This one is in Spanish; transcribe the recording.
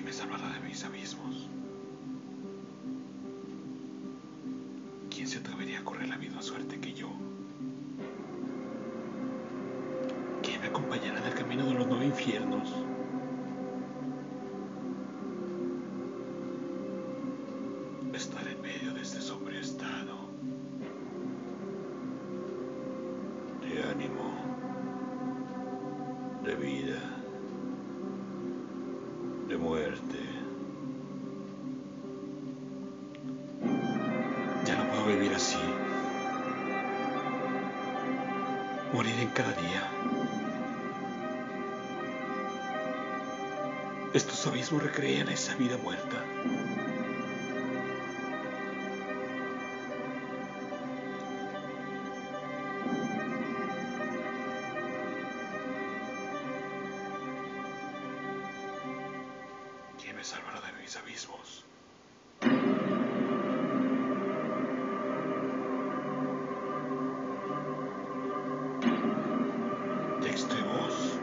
¿Quién me salvará de mis abismos? ¿Quién se atrevería a correr la misma suerte que yo? ¿Quién me acompañará en el camino de los nueve infiernos? Estar en medio de este sombrío estado de ánimo, de vida, de muerte. Ya no puedo vivir así. Morir en cada día. Estos abismos recrean esa vida muerta. me salvará de mis abismos. Texto y voz.